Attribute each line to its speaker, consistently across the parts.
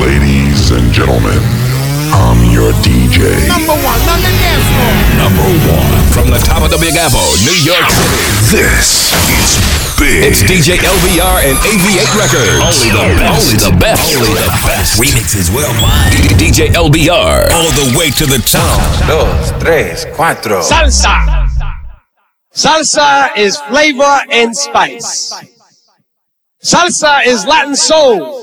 Speaker 1: Ladies and gentlemen, I'm your DJ.
Speaker 2: Number one on the dance floor.
Speaker 3: Number one from the top of the Big Apple, New York City.
Speaker 1: This is big.
Speaker 3: It's DJ LBR and AV8 Records. Only the best. Only the best. Only the best.
Speaker 4: Remixes worldwide.
Speaker 3: DJ LBR.
Speaker 4: All the way to the top.
Speaker 5: dos, tres, cuatro.
Speaker 6: Salsa. Salsa is flavor and spice. Salsa is Latin soul.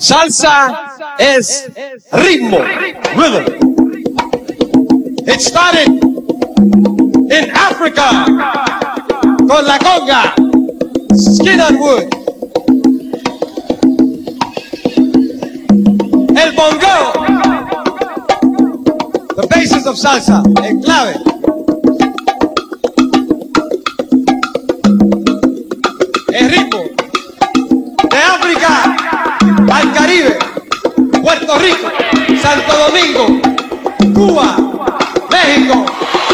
Speaker 6: Salsa is ritmo, rhythm. It started in Africa con la conga, skin and wood. El bongo, the basis of salsa, el clave. Caribe, Puerto Rico, Santo Domingo, Cuba, México,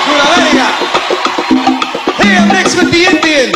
Speaker 6: Sudamérica. Here mixed with the Indian,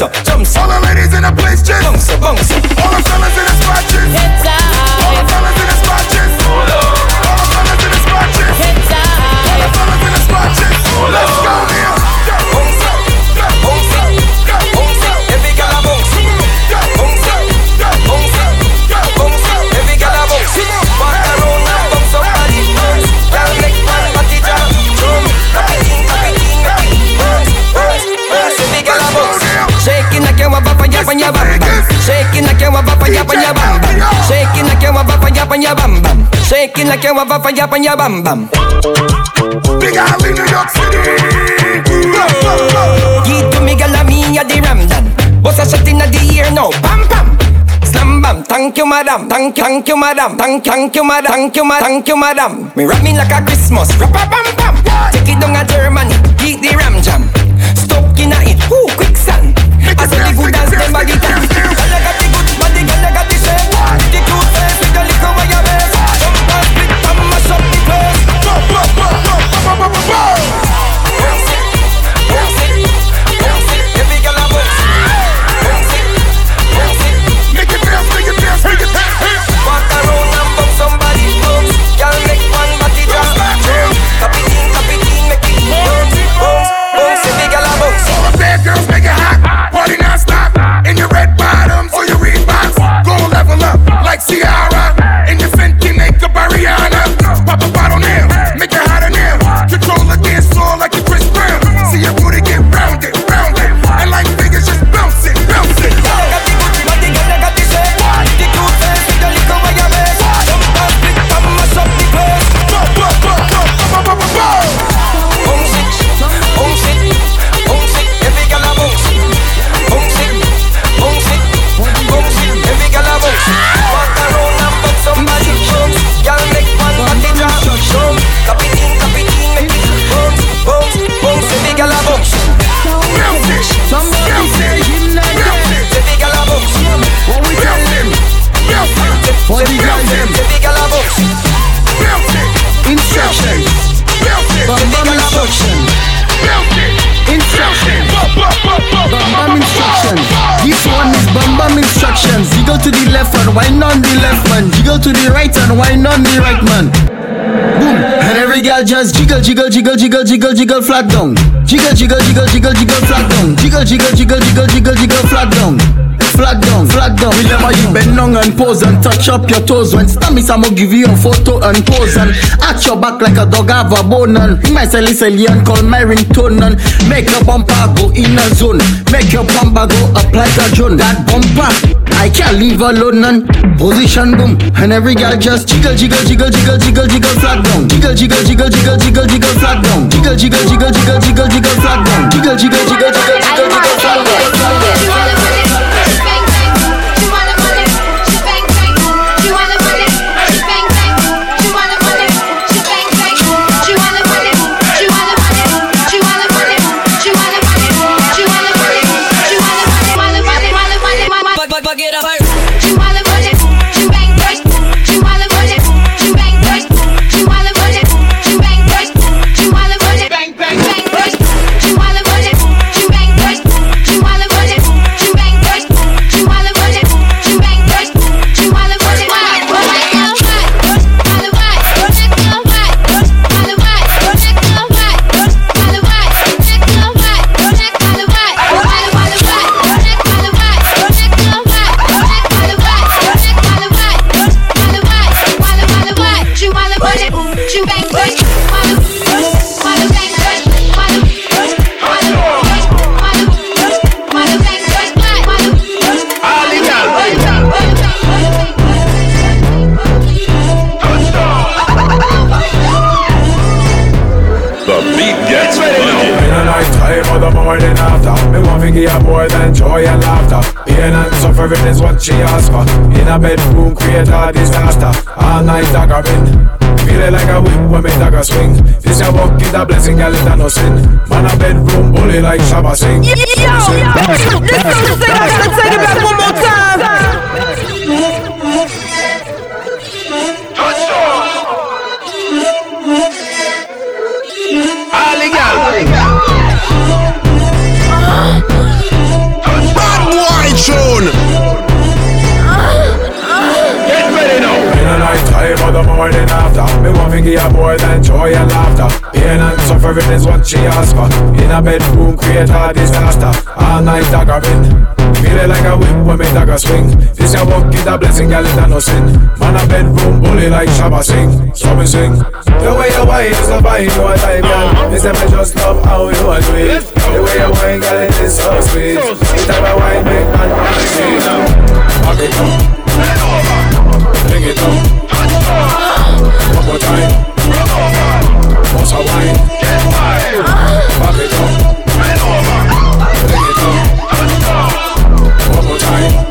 Speaker 7: up,
Speaker 8: jump. you have a fire on your bam bam.
Speaker 7: Big all in New York City.
Speaker 8: Give to me, girl, me a the Ramdan. What's a shot in the ear now? Bam bam. Slam bam. Thank you, madam. Thank you, thank you, madam. Thank, thank you, madam. Thank you, madam. Thank you, madam. Me rap me like a Christmas. Rap a bam bam. Take it down a Germany. Eat the ram jam. Stuck in it. Ooh, quicksand. I saw the good dance, them baggy time. and
Speaker 9: wine on me right man Boom And every girl just jiggle jiggle jiggle jiggle jiggle jiggle flat down Jiggle jiggle jiggle jiggle jiggle flat down Jiggle jiggle jiggle jiggle jiggle jiggle flat down Flag down, flag down. Remember you bend down and pose and touch up your toes. When stammies, I'ma give you a photo and pose and at your back like a dog have a bone and my silly silly and call my ringtone and make your bumper go in a zone. Make your bumper go up like a drone. That bumper, I can't leave alone and position boom. And every girl just jiggle, jiggle, jiggle, jiggle, jiggle, jiggle, flag down. Jiggle, jiggle, jiggle, jiggle, jiggle, jiggle, flag down. Jiggle, jiggle, jiggle, jiggle, jiggle, jiggle, flag down. Jiggle, jiggle, jiggle, jiggle, jiggle, jiggle, flag down.
Speaker 5: Blessing, girl, a no sin. Man a bedroom bully like Shabba sing.
Speaker 10: Yo, yo, listen, listen, let's take it back one more time.
Speaker 6: Bad boy tune. Get ready now.
Speaker 5: In the night time or the morning after Me want to give her more than joy and laughter. Pain and suffering is what she asks for. In a bedroom create a disaster. All night daggering Feeling like a whip when me dagger swing. This a walk is a blessing, girl, it a no sin. Man a bedroom bully like Shabba sing So me sing. The way you whine is a fine, you a type, girl. Me say me just love how you a do it The way you whine, girl, it is so sweet. The type of wine make man wanna see. Back it up Bring it up One more time What's a wine Back it up Bring it up One more time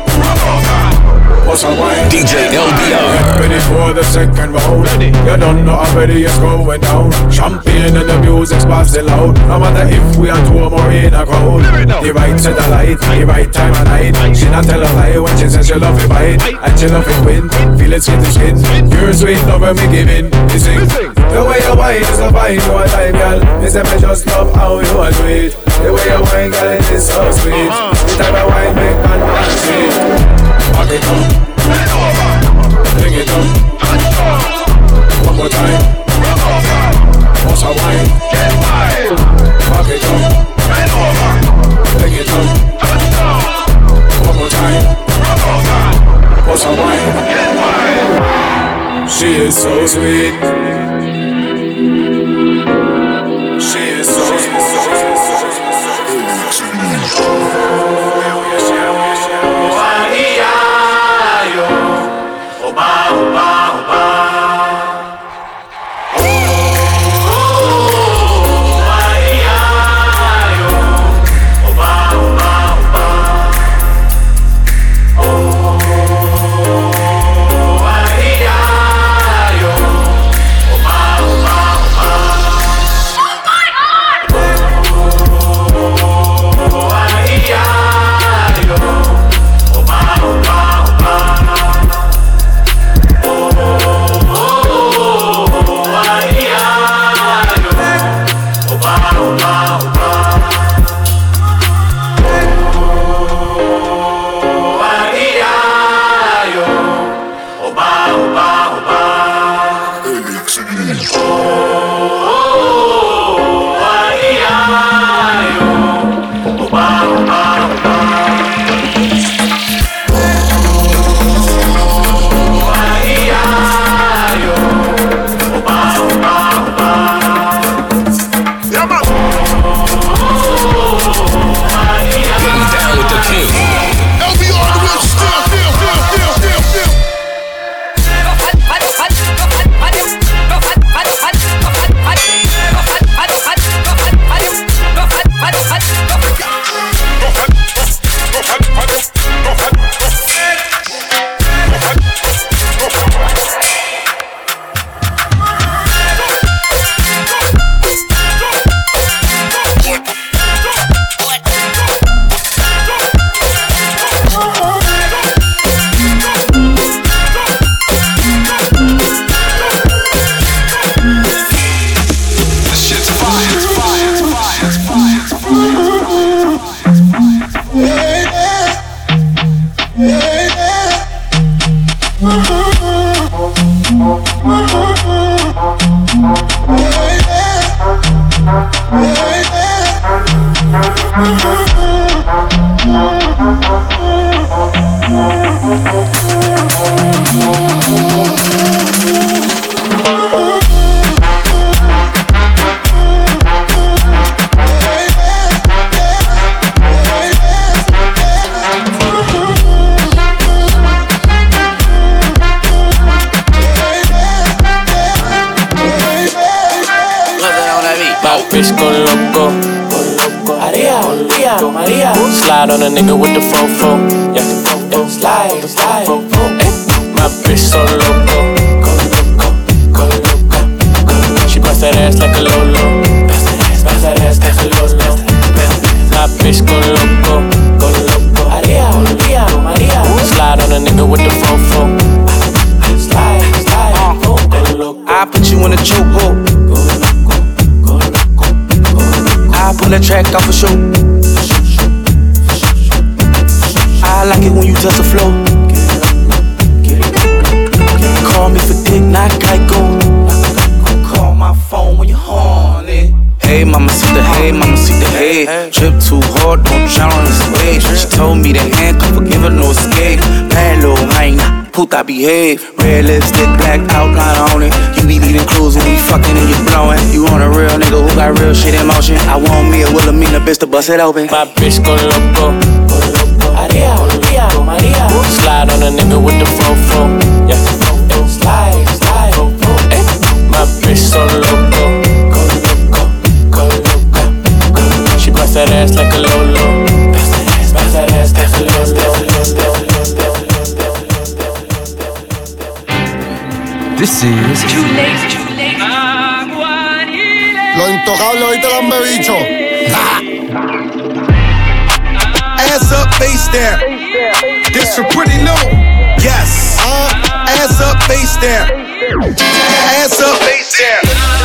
Speaker 5: What's a wine.
Speaker 3: DJ LBR.
Speaker 5: Get ready for the second round. Ready. You don't know already it's going down. Champagne and the music's blasting loud No matter if we are two or more in a crowd The right to the light, the right time of night. She not tell a lie when she says she love it bite. And she love it win, feel it skin to skin. Your sweet love when me giving, you sing The way you whine is a fine, you a time, girl. Me say me just love how you a do it The way you whine, girl, it is so sweet. The type of wine make man want to Back it up Bring it up.
Speaker 3: Getting
Speaker 11: Papi hey.
Speaker 12: Trip too hard, don't drown on this wave. She told me that handcuff will give her no escape. Bad little hyena, puta behave. Red lipstick, black outline on it. You be leaving clues when we fucking and you blowing. You on a real nigga who got real shit in motion. I want me a Wilhelmina bitch to bust it open.
Speaker 11: My bitch go loco. Maria, Maria, Maria. Slide on a nigga with the fofo. Yeah, yeah, slide, slide. Hey, eh. my bitch so loco, that ass like a lolo. Bust that ass, bust that ass like a lolo.
Speaker 13: This is
Speaker 14: Too late, too late.
Speaker 15: Lo intocable, ¿viste el bebicho?
Speaker 7: Ass up, face down. This for pretty new. Yes. Uh, ass up, face down. Ass up, face down.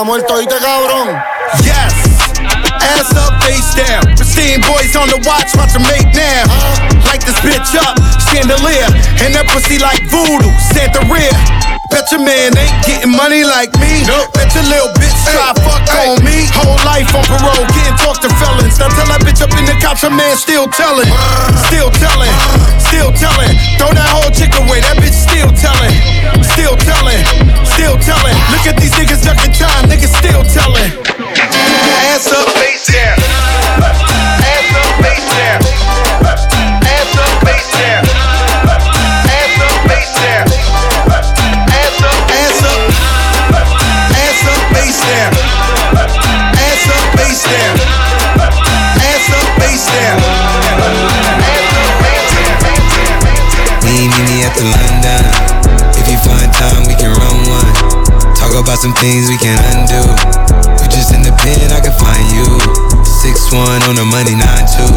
Speaker 15: La muerte, ¿oíste, cabrón?
Speaker 7: Yes. Ass up, face down. Pristine boys on the watch, watch them make now. Light this bitch up, chandelier. And that pussy like voodoo, Santa rear. Bet your man ain't getting money like me. Nope. Bet your little bitch try fuck on me. Whole life on parole, can't talk to felons. Now tell that bitch up in the cops, her man still telling. Uh. Still telling, uh. still telling. Throw that whole chick away, that bitch still telling. Still telling, still telling. Look at these niggas ducking time, niggas still telling. Ass up, face down.
Speaker 16: Talk about some things we can't undo. You just in the pen, I can find you. Six one on the money, nine two.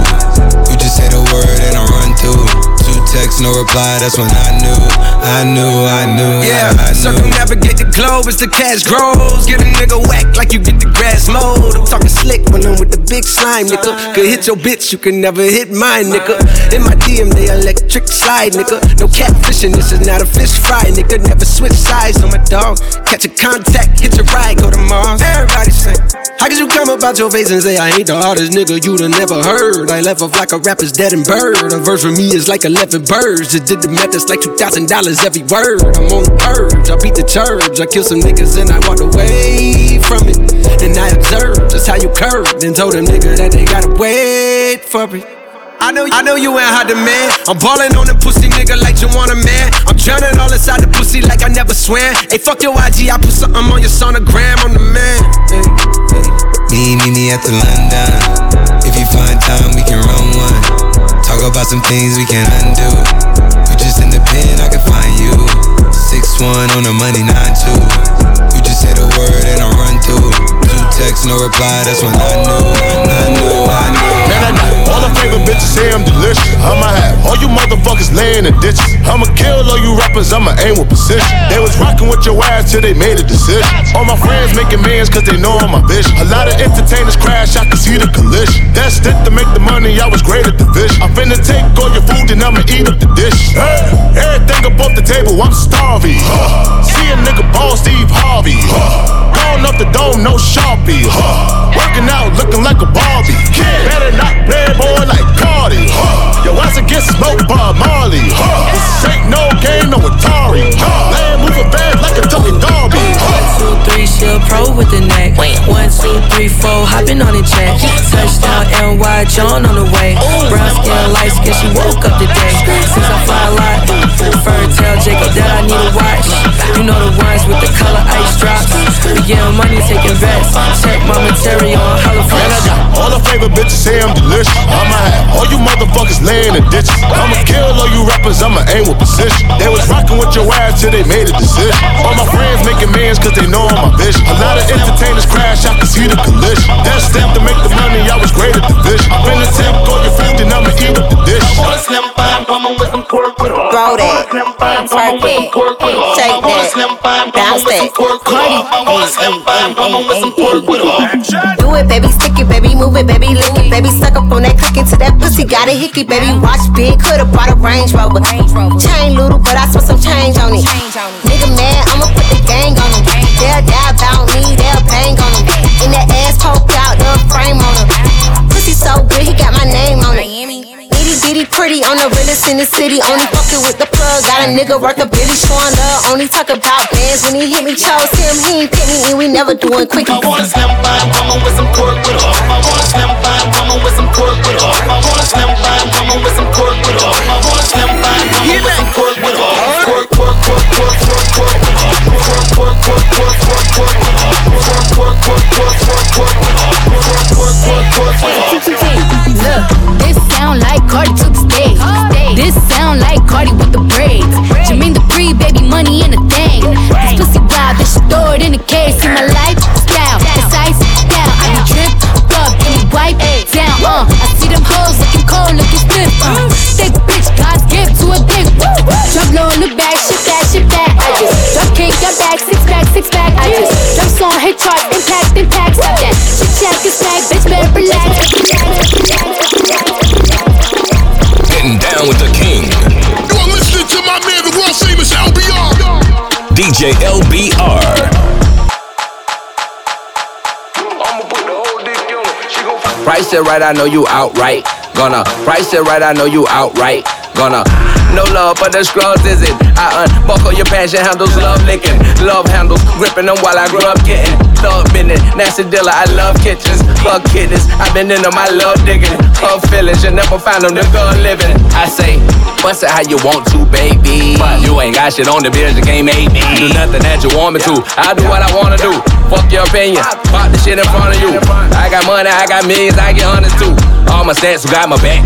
Speaker 16: You just say the word and I run through. Two texts, no reply. That's when I knew, I knew, I knew.
Speaker 17: Yeah,
Speaker 16: I knew.
Speaker 17: circumnavigate the globe as the cash grows. Get a nigga whack like you get the grass mowed. I'm talking slick when I'm with the big slime, nigga. Could hit your bitch, you can never hit mine, nigga. In my DM, they electric slide, nigga. No catfishing, this is not a fish fry, nigga. Never switch sides on my dog. Catch a contact, hit your ride, go to Mars. Everybody say, How could you come about your face and say I ain't the hardest nigga you'd have never heard? I left off like a rapper's dead and bird. A verse for me is like 11 birds. Just did the math, that's like $2,000 every word. I'm on the purge, I beat the church. I kill some niggas and I walked away from it. And I observed just how you curved and told them niggas that they gotta wait for it. I know, I know you ain't hot demand. I'm ballin' on the pussy nigga like you want a man. I'm drowning all inside the pussy like I never swam. Hey, fuck your IG, I put something on your sonogram. I'm the man. Hey, hey.
Speaker 16: Me, meet me at the London. If you find time, we can run one. Talk about some things we can undo. In the pen, I can find you. Six one on the money, nine two. You just say the word and I run through. Two texts, no reply. That's when I knew, I knew, I knew.
Speaker 7: Man, I know all the favorite bitches say I'm delicious. I'ma have motherfuckers laying in ditches. I'ma kill all you rappers, I'ma aim with precision. They was rocking with your ass till they made a decision. All my friends making millions cause they know I'm my vision. A lot of entertainers crash, I can see the collision. That's it to make the money, I was great at the vision. I'm finna take all your food and I'ma eat up the dish. Hey, everything above the table, I'm starving. See a nigga ball Steve Harvey. Going up the dome, no Sharpie. Working out, looking like a Barbie. Kid, better not play boy like Cardi. Yo, ass against smoke by Marley. This ain't no game, no Atari. Land moving fast like a Tony Darby.
Speaker 18: Two, three, she'll
Speaker 13: three, four, hopping on the jet. Oh, Touchdown, NY, John on the way. Oh, Brown skin, light skin, she woke up today. Since I fly a lot, fur tell Jacob that I need a watch. You know the ones with the color ice drops. We getting money, taking bets. Check my material on hella fresh.
Speaker 19: All the favorite bitches say I'm delicious. I'ma have all you motherfuckers laying in ditches. I'ma kill all you rappers, I'ma aim with precision. They was rocking with your ass till they made a decision. All my friends making millions cause they know I'm my vision. A lot of entertainers crash, I can see the collision. That step to make the money, I was great at the vision. Finna tip, go your 50, I'ma eat up the dish.
Speaker 18: Throw that, twerk it, shake that, bounce that, Cardi, Do it, baby, stick it, baby, move it, baby, lick it, baby, suck up on that click into that pussy, got a hickey, baby, watch big, coulda bought a Range Rover, chain little, but I spent some change on it. Nigga mad, I'ma put the gang on him. They'll die pretty on the realest in the city. Only fucking with the plug. Got a nigga worth a billy showing love. Only talk about bands when he hit me. Chose him, he ain't pick me, and we never doing quick.
Speaker 7: I want a slim fine woman with some pork with her. I want a slim fine woman with some pork with her. I want a slim fine woman with some pork with her. I want a slim fine woman with some pork with her. Pork, pork, pork, pork, pork, pork. Pork, pork, pork, pork, pork, pork. Pork, pork, pork, pork, pork, pork. Pork, pork, pork, pork, pork.
Speaker 20: Look, this sound like Cardi to the stage. This sound like Cardi with the braids. Jermaine the free baby money in a thing. This pussy wild, they should throw it in a case. See
Speaker 9: my
Speaker 21: Price it right, I know you outright. Gonna price it right, I know you outright. Gonna no love for the scrubs, is it? I unbuckle your passion handles, love licking, love handles, gripping them while I grew up getting thug business. Nasty dealer, I love kitchens, fuck kittens. I've been into my love digging, love feelings. You never find them nigga living. I say, bust it how you want to, baby. You ain't got shit on the beers, you can't make me do nothing that you want me to. I do what I wanna do. Fuck your opinion, pop the shit in front of you. I got money, I got millions, I get hundreds too. All my stats got my back.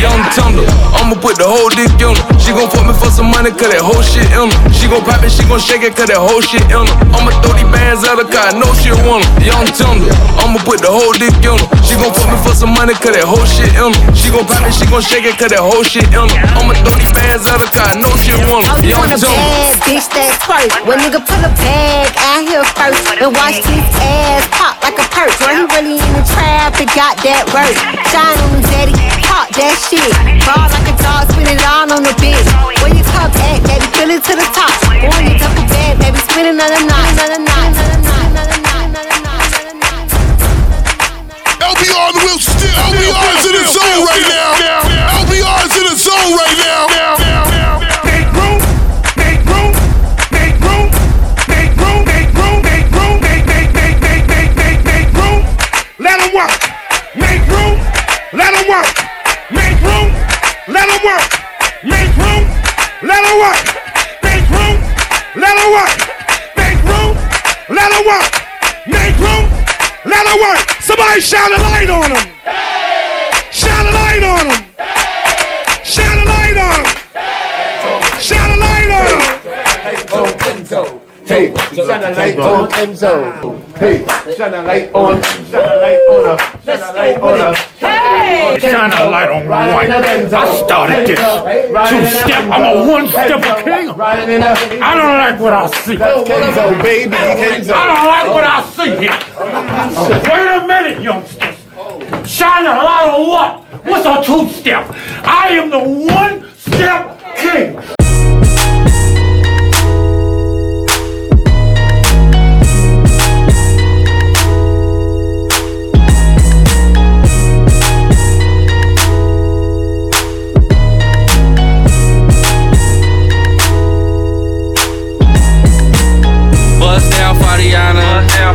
Speaker 21: Young Tumblr, I'ma put the whole dick on her. She gon' fuck me for some money, cause that whole shit in her. She gon' pop it, she gon' shake it, cause that whole shit in her. I'ma throw these bands her, cause I know she want her. Young Tumblr, I'ma put the whole dick on her. She gon' fuck me for some money, cause that whole shit in her. She gon' pop it, she gon' shake it, cause that whole shit in her. I'ma throw these bands her, cause I know she want her.
Speaker 18: Oh, you
Speaker 21: Young Tumblr.
Speaker 18: bitch that's first. When nigga put a bag out here first and watch his ass pop like a purse. When he really in the trap, it got that work. Shine on him, daddy, pop that shit. Ball like a dog, spin it all on the bitch. Where you cup at, baby, fill it to the top. Boy, you double bad, baby, spin another knot, another knot, another knot, another knot, another knot.
Speaker 9: LBR on the wheel still. LBR's in the zone right now. LBR's in the zone right now. Work. Make room, let 'em work. Make room, let 'em work. Make room, let 'em work. Make room, let 'em work. Make room, let 'em work. Make room, let 'em work. Somebody shine a light on them. Shine a light on them. Shine a light on them. Shine a light on them.
Speaker 22: Hey, shine a light on Enzo. Hey, shine a light on, shine a light on her, shine a light on her. Hey,
Speaker 23: Shine a light on white. I started this two step. I'm a one step king. I don't like what I see.
Speaker 22: Kenzo, baby, Kenzo.
Speaker 23: I don't like what I see here. Wait a minute, youngsters. Shine a light on what? What's a two step? I am the one step king.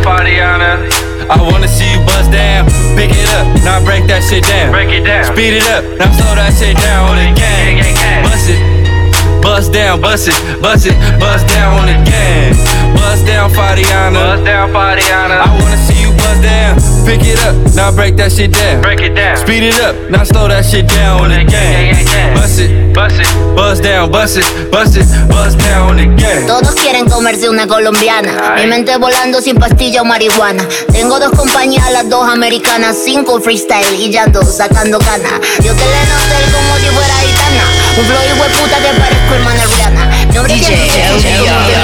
Speaker 24: Bust down, Fadiana. Bust down, Fadiana. I wanna see you bust
Speaker 21: down, pick it up, now break that shit down. Break it down. Speed it up, now slow that shit down on the gang. Bust it. Bust down, bust it, bust it, bust down on the gang. Bust down, Fadiana. Bust down, Fadiana. I wanna see you bust down. Pick it up, now break that shit down. Break it down. Speed it up, now slow that shit down on the gang. Bust it, bust it, bust down, bust it, bust it, bust down on the gang.
Speaker 25: Todos quieren comerse una colombiana. Mi mente volando sin pastilla o marihuana. Tengo dos compañías, las dos americanas. Cinco freestyle y ya dos sacando cana. Yo te le noté como si fuera gitana. Un flow y puta que parezco hermana Rihanna. Hombre
Speaker 26: DJ, DJ.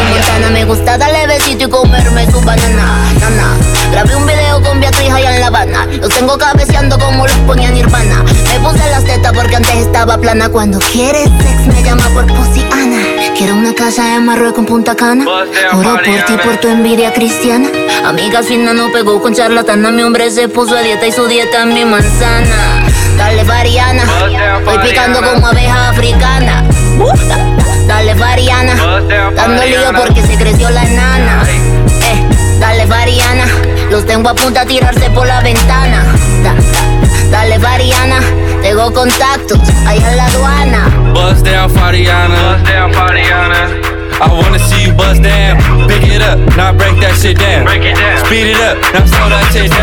Speaker 25: Montana. Me gusta darle besito y comerme su banana. Nana. Grabé un video con Beatriz allá en La Habana. Los tengo cabeceando como los ponía Nirvana. Me puse las tetas porque antes estaba plana. Cuando quieres sex me llama por Ana. Quiero una casa en Marruecos en Punta Cana. Oro por ti por tu envidia cristiana. Amiga fina no pegó con charlatana. Mi hombre se puso a dieta y su dieta es mi manzana. Dale Variana, estoy picando como abeja africana. Dale Variana, dando lío porque se creció la nana. Eh, dale Variana, los tengo a punto a tirarse por la ventana. Da- da- dale Variana, tengo contactos allá en la aduana.
Speaker 21: Bust down, Fadiana. Bust down, Fadiana. I wanna see you bust down. Pick it up, now break that shit down. Break it down. Speed it up, now slow that shit
Speaker 27: For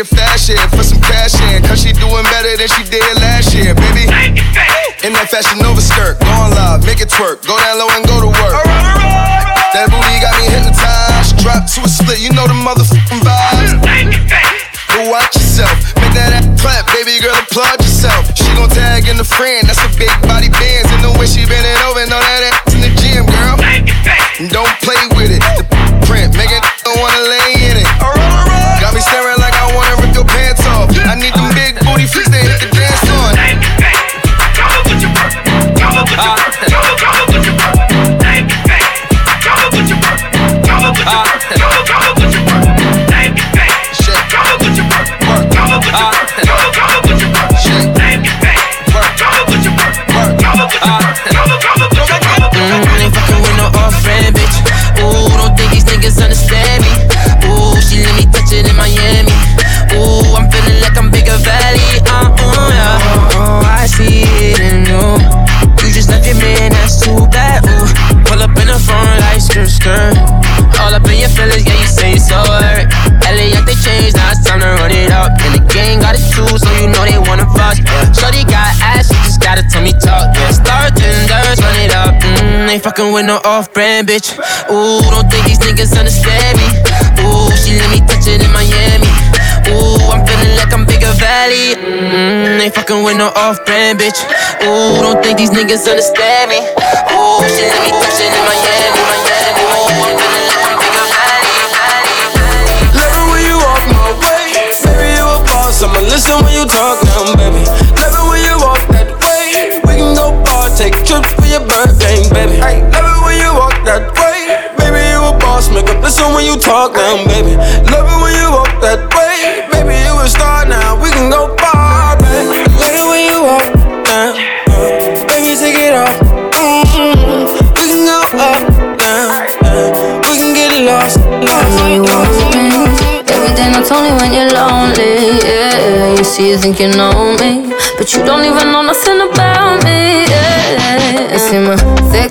Speaker 27: yeah, shake it fast, yeah, for some cash in. Cause she doing better than she did last year, baby. In that fashion Nova skirt, going live, make it twerk, go down low and go to work. That booty got me hypnotized. Drop to a split, you know the motherfucking vibes. But watch yourself, make that ass clap, baby girl, applaud yourself. She gon' tag in the friend, that's a big body bands. And the way she bending
Speaker 26: fucking with no off-brand bitch. Ooh, don't think these niggas understand me. Ooh, she let me touch it in Miami. Ooh, I'm feeling like I'm bigger valley. Mm, ain't fucking with no off-brand bitch. Ooh, don't think these niggas understand me. Ooh, she let me touch it in Miami. Ooh, I'm feeling like I'm bigger valley.
Speaker 17: Love it when you walk my way. Baby, you a boss. I'ma listen when you talk now, baby. Love it when you take trips for your birthday, baby. Love it when you walk that way. Baby, you a boss. Make up listen when you talk now, baby. Love it when you walk that way. Baby, you a star now. We can go far, baby. Love it when you walk down. uh, Baby, take it off. Mm-hmm. We can go up, down, down. We can get lost, lost, lost.
Speaker 28: Every day not only when you're lonely, yeah. You see, you think you know me, but you don't even know nothing about me,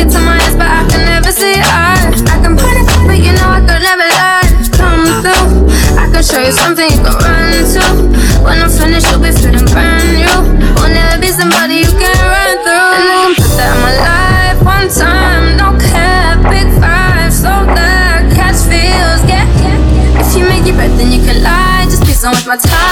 Speaker 28: Look into my eyes, but I can never see eyes. I can point it, but you know I could never lie. Come through, I can show you something you can run to. When I'm finished, you'll be feeling brand new. Will never be somebody you can run through. And I can put that in my life one time, no cap, big five, so that catch feels, yeah. If you make it right, then you can lie. Just be so much my time.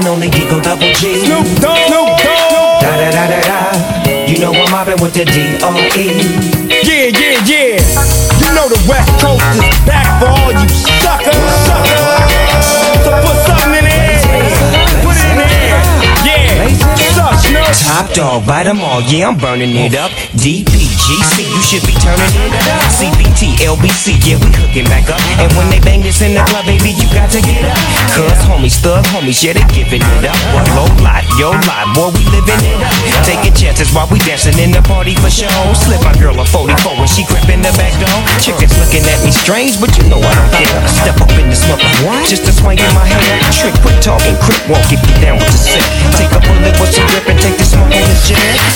Speaker 29: And only Eagle Double G. Snoop Dogg. Snoop Dogg. Da da da da da. You know I'm mobbing with the.
Speaker 30: Yeah,
Speaker 29: Top dog, bite them all, yeah, I'm burning it up. DPGC, you should be turning it up. CBT, LBC, yeah, we hooking back up. And when they bang this in the club, baby, you got to get up. Cuz homies, thug homies, yeah, they giving it up. Low lot, yo lot, boy, we living it up. Taking chances while we dancing in the party for show. Slip my girl a 44 when she grip in the back door. Chickens looking at me strange, but you know I don't care. Step up in this mother, just a swing in my hair. Trick, quit talking, crip walk, if you down with the sick. Take a bullet with some grip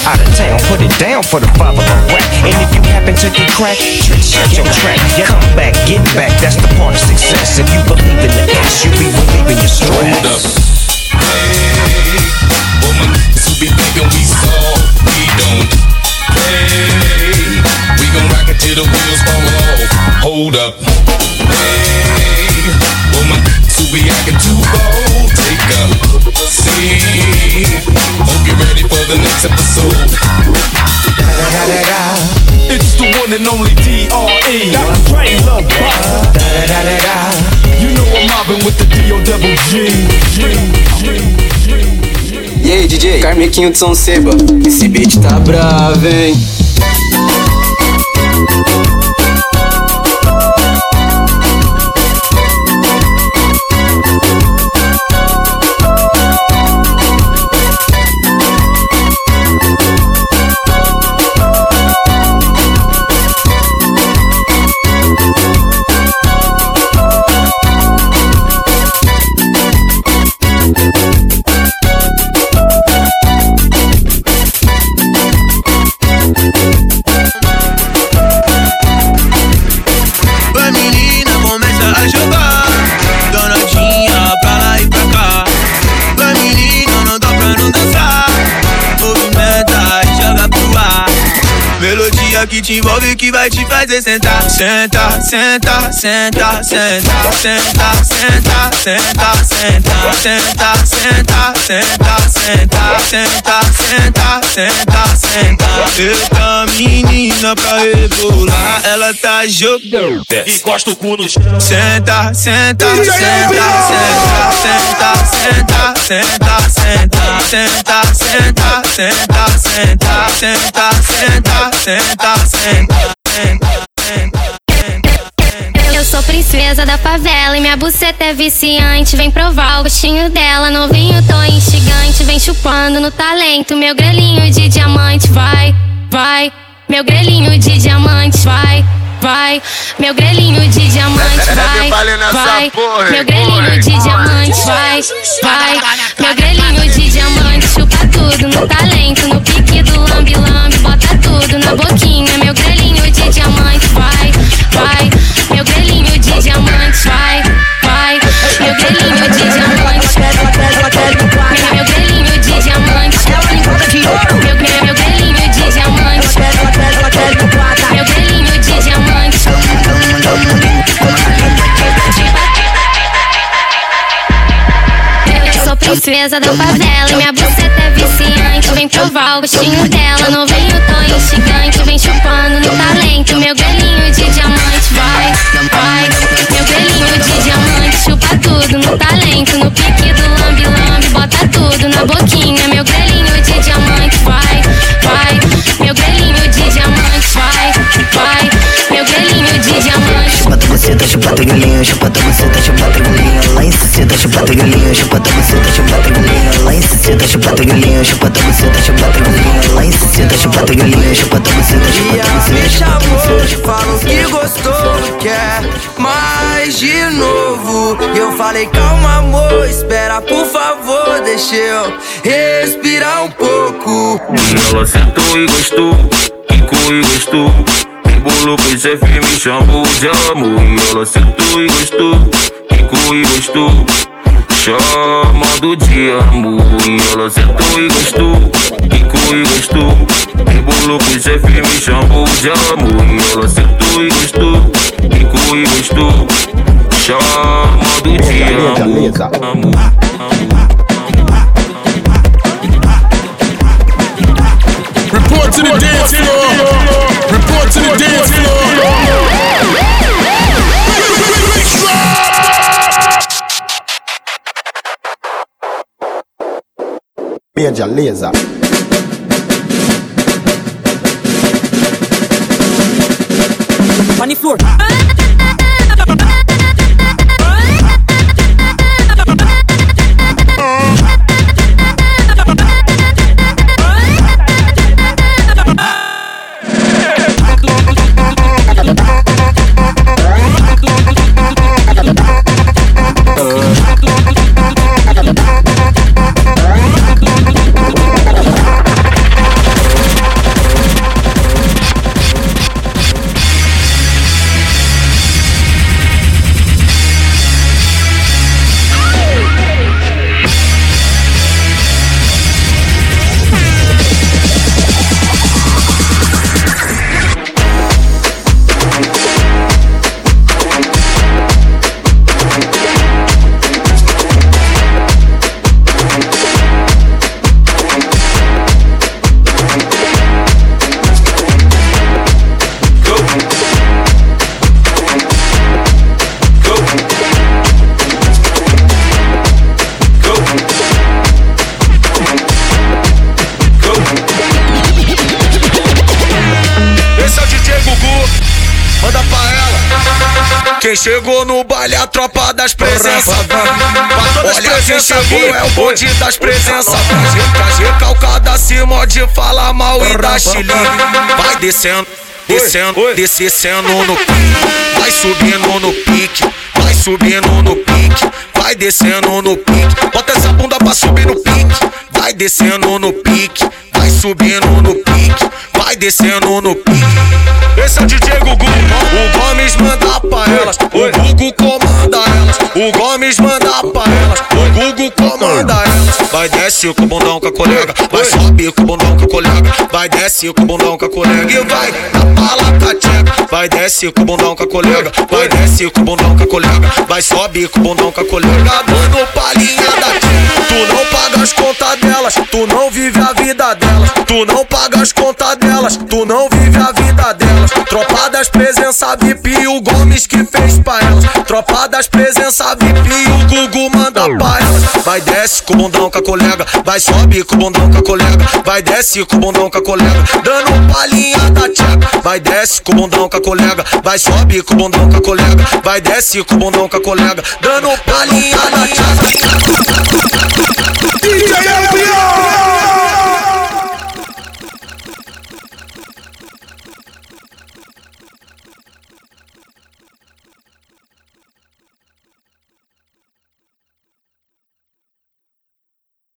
Speaker 29: Out of town, put it down for the father of rap. And if you happen to get cracked, shut your track. Come back, get back, that's the part of success. If you believe in the ass, you be believing your stress.
Speaker 3: Hey, woman, who be thinking we soft, we don't play. We gon' rock it till the wheels fall off. Hold up. Hey, woman, who be acting too bold, take a seat. Hope you're ready for the next episode.
Speaker 30: It's the one and only D.R.E. That's Dre Love Buster. You know I'm mobbing with the D.O. double G. G, G, G.
Speaker 17: E aí, DJ, Carmequinho de São Seba. Esse beat tá bravo, hein?
Speaker 31: Que te envolve que vai te fazer sentar Senta, senta, senta, senta Senta, senta, senta, senta Senta, senta, senta, senta Senta, senta, senta, senta Eita menina pra rebolar Ela tá jogando Encosta o cu no chão Senta, senta, senta, senta Senta, senta, senta, senta Senta, senta, senta, senta Senta, senta, senta, senta
Speaker 32: Eu sou princesa da favela e minha buceta é viciante. Vem provar o gostinho dela, novinho, tô instigante. Vem chupando no talento, meu grelhinho de diamante. Vai, vai, meu grelhinho de diamante. Vai, vai, meu grelhinho de diamante. Vai, vai, meu grelhinho de diamante. Vai, vai, meu grelhinho de diamante. Princesa da favela minha buceta é viciante. Vem provar o gostinho dela, novinho tô instigante. Vem chupando no talento, meu grelhinho de diamante. Vai, vai, meu grelhinho de diamante. Chupa tudo no talento, no pique do lambi-lambi. Bota tudo na boquinha, meu
Speaker 33: buceta, tá chupa tua galinha, chupa tua tá buceta, chupa tua galinha. Lá em tá chupa tua galinha, chupa tua buceta, chupa tua galinha. Lá em chupa tua galinha, chupa tua buceta, chupa tua galinha. Lá em chupa tua galinha, chupa tua buceta, chupa tua buceta.
Speaker 34: Me chamou, falam que gostou, quer é mais de novo. E eu falei, calma, amor, espera, por favor, deixa eu respirar um pouco.
Speaker 35: Ela sentou e gostou, ficou e gostou. Embolou com chefe, me chamou de amor. E ela sentou e gostou, quicou e gostou. Chamando de amor. E ela sentou e gostou, quicou e gostou. Embolou com chefe, me chamou de amor. E ela sentou e gostou, quicou e gostou. Chamando de amor. amor.
Speaker 14: Report to the dance floor. Report to the dance floor.
Speaker 36: Major Lazer.
Speaker 13: On the floor.
Speaker 19: Chegou no baile a tropa das presenças. Olha quem chegou, é o bonde das presenças. Traz recalcada acima de falar mal e da chile. Vai descendo, descendo, descendo no pique. Vai subindo no pique, vai subindo no pique. Vai descendo no pique. Bota essa bunda pra subir no pique. Vai descendo no pique, vai subindo no pique. Vai descendo no pique. Esse é o DJ Gugu. O Gomes manda pra elas. O Gugu comanda elas. O Gomes manda Vai desce com o bundão com a colega. Vai sobe com o bundão com a colega. Vai desce com o bundão com a colega. E vai na com a tcheca. Vai desce com o bundão com a colega. Vai desce com o bundão com a colega. Vai sobe com o bundão com a colega. Dando palhinha da tcheca. Tu não paga as contas delas. Tu não vive a vida delas. Tu não paga as contas delas. Tu não vive a vida delas. Tropa das presença VIP, o Gomes que fez pra elas. Tropa das presença VIP, o Gugu manda pra elas. Vai desce com o bundão com a colega. Vai sobe com o bundão com a colega. Vai desce com o bundão com a colega. Dando palhinha da tcheca. Vai desce com o bundão com a colega. Vai sobe com o bundão com a colega. Vai desce com o bundão com a colega. Dando palhinha da tcheca.
Speaker 14: DJ